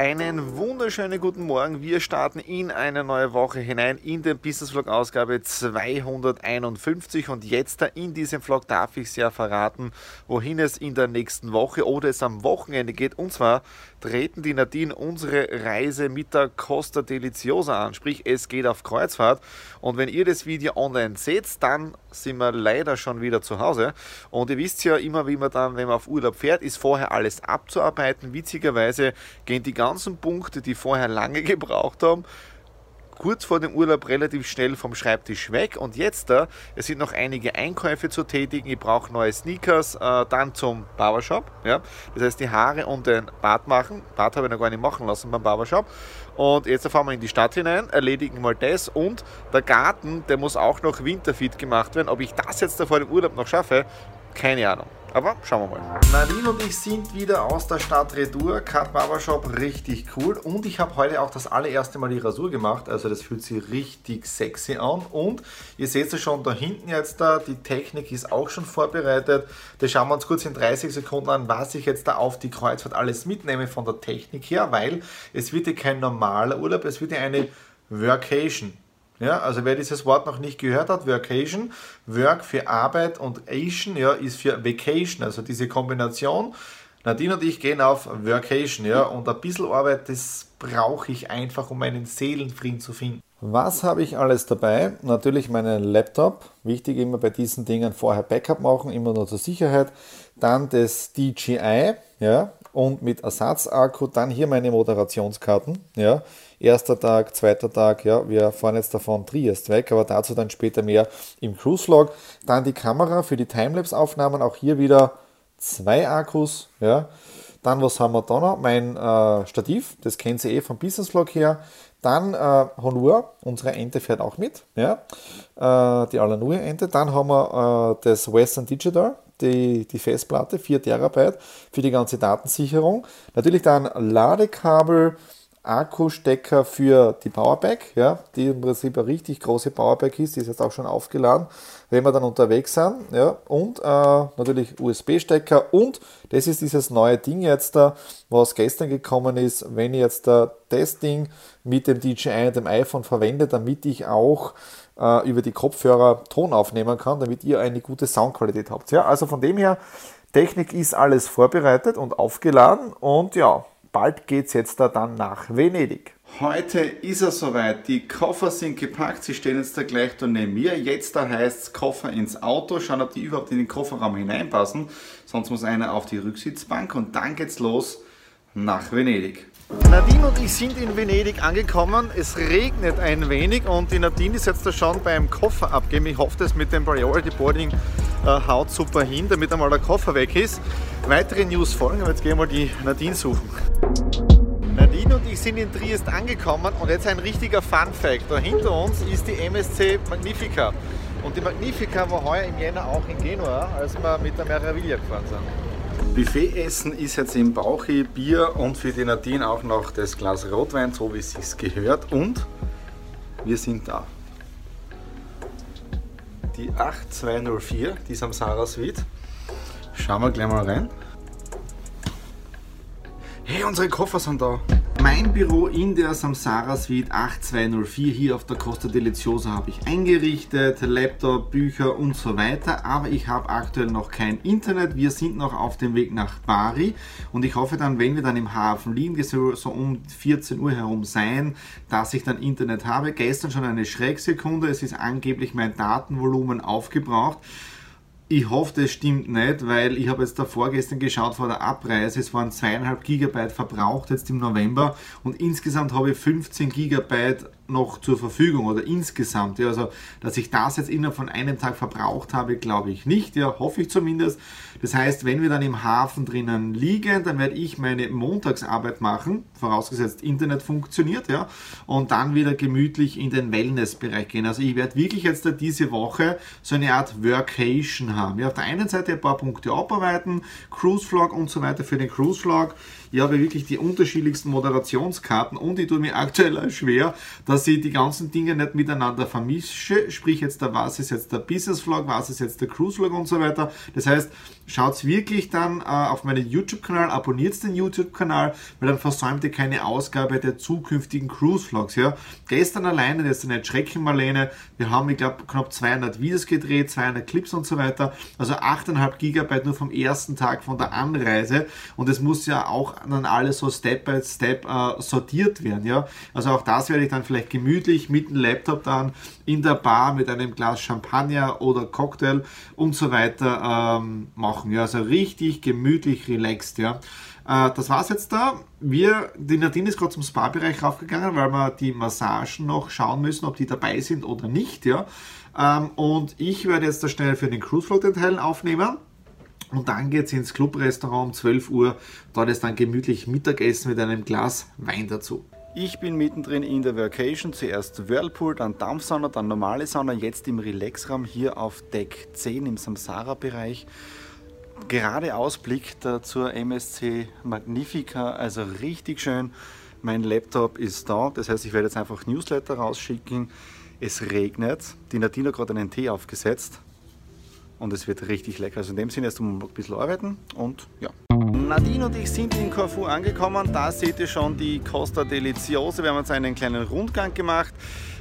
Einen wunderschönen guten Morgen. Wir starten in eine neue Woche hinein in den Business Vlog Ausgabe 251 und jetzt in diesem Vlog darf ich es ja verraten, wohin es in der nächsten Woche oder es am Wochenende geht. Und zwar treten die Nadine unsere Reise mit der Costa Deliciosa an, sprich es geht auf Kreuzfahrt. Und wenn ihr das Video online seht, dann sind wir leider schon wieder zu Hause. Und ihr wisst ja immer, wie man dann, wenn man auf Urlaub fährt, ist vorher alles abzuarbeiten. Witzigerweise gehen die ganzen Punkte, die vorher lange gebraucht haben, kurz vor dem Urlaub relativ schnell vom Schreibtisch weg. Und jetzt da, es sind noch einige Einkäufe zu tätigen, ich brauche neue Sneakers, äh, dann zum Barbershop, ja, das heißt die Haare und den Bart machen, Bart habe ich noch gar nicht machen lassen beim Barbershop. Und jetzt fahren wir in die Stadt hinein, erledigen mal das. Und der Garten, der muss auch noch winterfit gemacht werden, ob ich das jetzt da vor dem Urlaub noch schaffe, keine Ahnung. Aber schauen wir mal. Nadine und ich sind wieder aus der Stadt Retour. Cut Barbershop, richtig cool. Und ich habe heute auch das allererste Mal die Rasur gemacht. Also das fühlt sich richtig sexy an. Und ihr seht es schon da hinten jetzt da. Die Technik ist auch schon vorbereitet. Das schauen wir uns kurz in 30 Sekunden an, was ich jetzt da auf die Kreuzfahrt alles mitnehme von der Technik her. Weil es wird ja kein normaler Urlaub, es wird ja eine Workation. Ja, also wer dieses Wort noch nicht gehört hat, Workation, Work für Arbeit und Asian ja, ist für Vacation, also diese Kombination. Nadine und ich gehen auf Workation, ja, und ein bisschen Arbeit, das brauche ich einfach, um meinen Seelenfrieden zu finden. Was habe ich alles dabei? Natürlich meinen Laptop. Wichtig immer bei diesen Dingen vorher Backup machen, immer nur zur Sicherheit. Dann das DJI, ja, und mit Ersatzakku. Dann hier meine Moderationskarten, ja. Erster Tag, zweiter Tag, ja, wir fahren jetzt davon Triest weg, aber dazu dann später mehr im Cruise Vlog. Dann die Kamera für die Timelapse-Aufnahmen, auch hier wieder zwei Akkus, ja. Dann, was haben wir da noch? Mein äh, Stativ, das kennt ihr eh vom Business Vlog her. Dann äh, Honor, unsere Ente fährt auch mit, ja. Äh, die Alanui-Ente. Dann haben wir äh, das Western Digital, die, die Festplatte, 4 Terabyte für die ganze Datensicherung. Natürlich dann Ladekabel, Akkustecker für die Powerbank, ja, die im Prinzip eine richtig große Powerbank ist, die ist jetzt auch schon aufgeladen, wenn wir dann unterwegs sind, ja, und äh, natürlich USB-Stecker und das ist dieses neue Ding jetzt da, was gestern gekommen ist, wenn ich jetzt da das Ding mit dem DJI und dem iPhone verwende, damit ich auch äh, über die Kopfhörer Ton aufnehmen kann, damit ihr eine gute Soundqualität habt. Ja, also von dem her, Technik ist alles vorbereitet und aufgeladen und ja, bald geht es jetzt da dann nach Venedig. Heute ist es soweit. Die Koffer sind gepackt. Sie stehen jetzt da gleich da neben mir. Jetzt da heißt es Koffer ins Auto. Schauen, ob die überhaupt in den Kofferraum hineinpassen. Sonst muss einer auf die Rücksitzbank und dann geht's los nach Venedig. Nadine und ich sind in Venedig angekommen. Es regnet ein wenig und die Nadine ist jetzt da schon beim Koffer abgeben. Ich hoffe, das mit dem Priority Boarding haut super hin, damit einmal der Koffer weg ist. Weitere News folgen, aber jetzt gehen wir mal die Nadine suchen. Nadine und ich sind in Triest angekommen und jetzt ein richtiger Fun Fact. Da hinter uns ist die MSC Magnifica. Und die Magnifica war heuer im Jänner auch in Genua, als wir mit der Meraviglia gefahren sind. Buffetessen ist jetzt im Bauchi Bier und für die Nadine auch noch das Glas Rotwein, so wie es sich gehört. Und wir sind da die 8204, die Samsara Suite. Schauen wir gleich mal rein. Hey, unsere Koffer sind da. Mein Büro in der Samsara Suite 8204 hier auf der Costa Deliciosa habe ich eingerichtet, Laptop, Bücher und so weiter, aber ich habe aktuell noch kein Internet. Wir sind noch auf dem Weg nach Bari und ich hoffe dann, wenn wir dann im Hafen liegen, so, um 14 Uhr herum sein, dass ich dann Internet habe. Gestern schon eine Schrecksekunde, es ist angeblich mein Datenvolumen aufgebraucht. Ich hoffe, das stimmt nicht, weil ich habe jetzt da vorgestern geschaut vor der Abreise. Es waren zweieinhalb Gigabyte verbraucht jetzt im November und insgesamt habe ich 15 Gigabyte noch zur Verfügung oder insgesamt. Ja, also, dass ich das jetzt innerhalb von einem Tag verbraucht habe, glaube ich nicht. Ja, hoffe ich zumindest. Das heißt, wenn wir dann im Hafen drinnen liegen, dann werde ich meine Montagsarbeit machen, vorausgesetzt Internet funktioniert, ja, und dann wieder gemütlich in den Wellnessbereich gehen. Also ich werde wirklich jetzt diese Woche so eine Art Workation haben. Ja, auf der einen Seite ein paar Punkte abarbeiten, Cruise Vlog und so weiter für den Cruise Vlog. Ich habe wirklich die unterschiedlichsten Moderationskarten und ich tue mir aktuell schwer, dass ich die ganzen Dinge nicht miteinander vermische. Sprich jetzt da, was ist jetzt der Business Vlog, was ist jetzt der Cruise Vlog und so weiter. Das heißt, schaut wirklich dann äh, auf meinen YouTube-Kanal, abonniert den YouTube-Kanal, weil dann versäumt ihr keine Ausgabe der zukünftigen Cruise Vlogs. Ja. Gestern alleine, ist eine Schrecken Marlene, wir haben, ich glaube, knapp 200 Videos gedreht, 200 Clips und so weiter. Also 8,5 Gigabyte nur vom ersten Tag von der Anreise und es muss ja auch dann alles so Step by Step äh, sortiert werden. Ja. Also auch das werde ich dann vielleicht gemütlich mit dem Laptop dann in der Bar mit einem Glas Champagner oder Cocktail und so weiter ähm, machen. Ja, also richtig gemütlich, relaxed. Ja. Äh, das war's jetzt da. Wir, die Nadine ist gerade zum Spa-Bereich raufgegangen, weil wir die Massagen noch schauen müssen, ob die dabei sind oder nicht. Ja. Ähm, und ich werde jetzt da schnell für den Cruise Float den Teil aufnehmen. Und dann geht es ins Clubrestaurant um 12 Uhr. Dort ist dann gemütlich Mittagessen mit einem Glas Wein dazu. Ich bin mittendrin in der Vacation. Zuerst Whirlpool, dann Dampfsauna, dann normale Sauna. Jetzt im Relaxraum hier auf Deck 10 im Samsara-Bereich. Gerade Ausblick zur MSC Magnifica, also richtig schön. Mein Laptop ist da, das heißt, ich werde jetzt einfach Newsletter rausschicken. Es regnet. Die Nadine hat gerade einen Tee aufgesetzt und es wird richtig lecker. Also in dem Sinne erst um ein bisschen arbeiten und ja. Nadine und ich sind in Corfu angekommen. Da seht ihr schon die Costa Deliciosa. Wir haben uns einen kleinen Rundgang gemacht.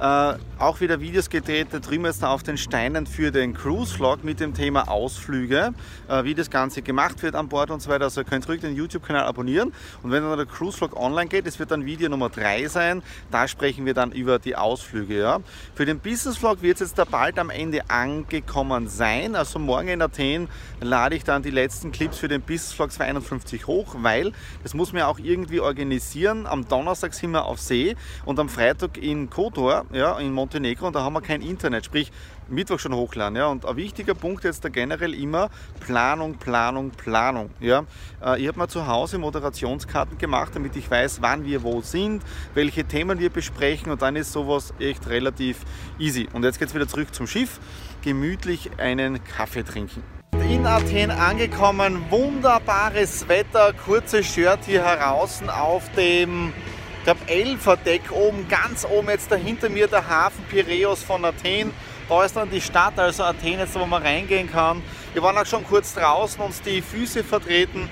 Äh, auch wieder Videos gedreht, da drüben jetzt auf den Steinen für den Cruise-Vlog mit dem Thema Ausflüge, äh, wie das Ganze gemacht wird an Bord und so weiter. Also ihr könnt ruhig den YouTube-Kanal abonnieren und wenn dann der Cruise-Vlog online geht, das wird dann Video Nummer 3 sein, da sprechen wir dann über die Ausflüge. Ja. Für den Business-Vlog wird es jetzt da bald am Ende angekommen sein, also morgen in Athen lade ich dann die letzten Clips für den Business-Vlog 241 hoch, weil das muss man ja auch irgendwie organisieren. Am Donnerstag sind wir auf See und am Freitag in Kotor, ja, in Montenegro und da haben wir kein Internet, sprich Mittwoch schon hochladen. Ja. Und ein wichtiger Punkt jetzt da generell immer Planung, Planung, Planung. Ja. Äh, ich habe mir zu Hause Moderationskarten gemacht, damit ich weiß, wann wir wo sind, welche Themen wir besprechen und dann ist sowas echt relativ easy. Und jetzt geht es wieder zurück zum Schiff. Gemütlich einen Kaffee trinken. In Athen angekommen, wunderbares Wetter, kurzes Shirt hier heraus auf dem ich glaube, Elferdeck oben, ganz oben jetzt da hinter mir der Hafen Piräus von Athen. Da ist dann die Stadt, also Athen jetzt, wo man reingehen kann. Wir waren auch schon kurz draußen, uns die Füße vertreten.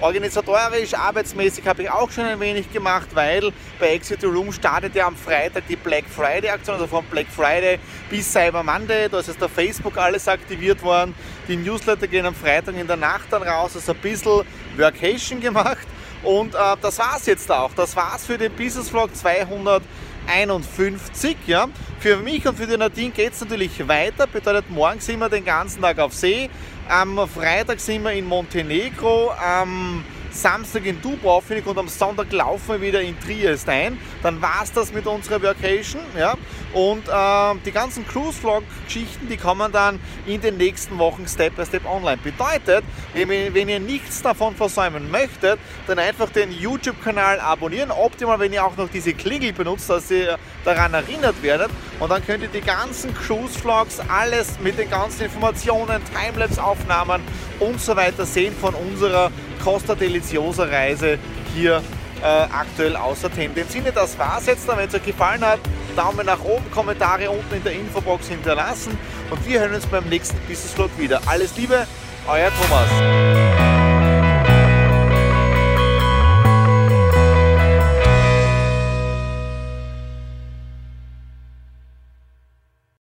Organisatorisch, arbeitsmäßig habe ich auch schon ein wenig gemacht, weil bei Exit Room startet ja am Freitag die Black Friday Aktion, also von Black Friday bis Cyber Monday. Da ist jetzt der Facebook alles aktiviert worden. Die Newsletter gehen am Freitag in der Nacht dann raus, also ein bisschen Workation gemacht. Und äh, das war's jetzt auch. Das war's für den Business Vlog 251. Ja. Für mich und für die Nadine geht es natürlich weiter. Bedeutet, morgen sind wir den ganzen Tag auf See. Am Freitag sind wir in Montenegro. Am Samstag in Dubrovnik und am Sonntag laufen wir wieder in Triest ein. Dann war es das mit unserer Vacation. Ja? Und äh, die ganzen Cruise-Vlog-Geschichten, die kommen dann in den nächsten Wochen Step by Step online. Bedeutet, wenn ihr nichts davon versäumen möchtet, dann einfach den YouTube-Kanal abonnieren. Optimal, wenn ihr auch noch diese Klingel benutzt, dass ihr daran erinnert werdet. Und dann könnt ihr die ganzen Cruise-Vlogs, alles mit den ganzen Informationen, Timelapse-Aufnahmen und so weiter sehen von unserer Costa Deliciosa Reise hier äh, aktuell außer. In dem Sinne, das war's jetzt. Wenn es euch gefallen hat, Daumen nach oben, Kommentare unten in der Infobox hinterlassen und wir hören uns beim nächsten Business Vlog wieder. Alles Liebe, euer Thomas.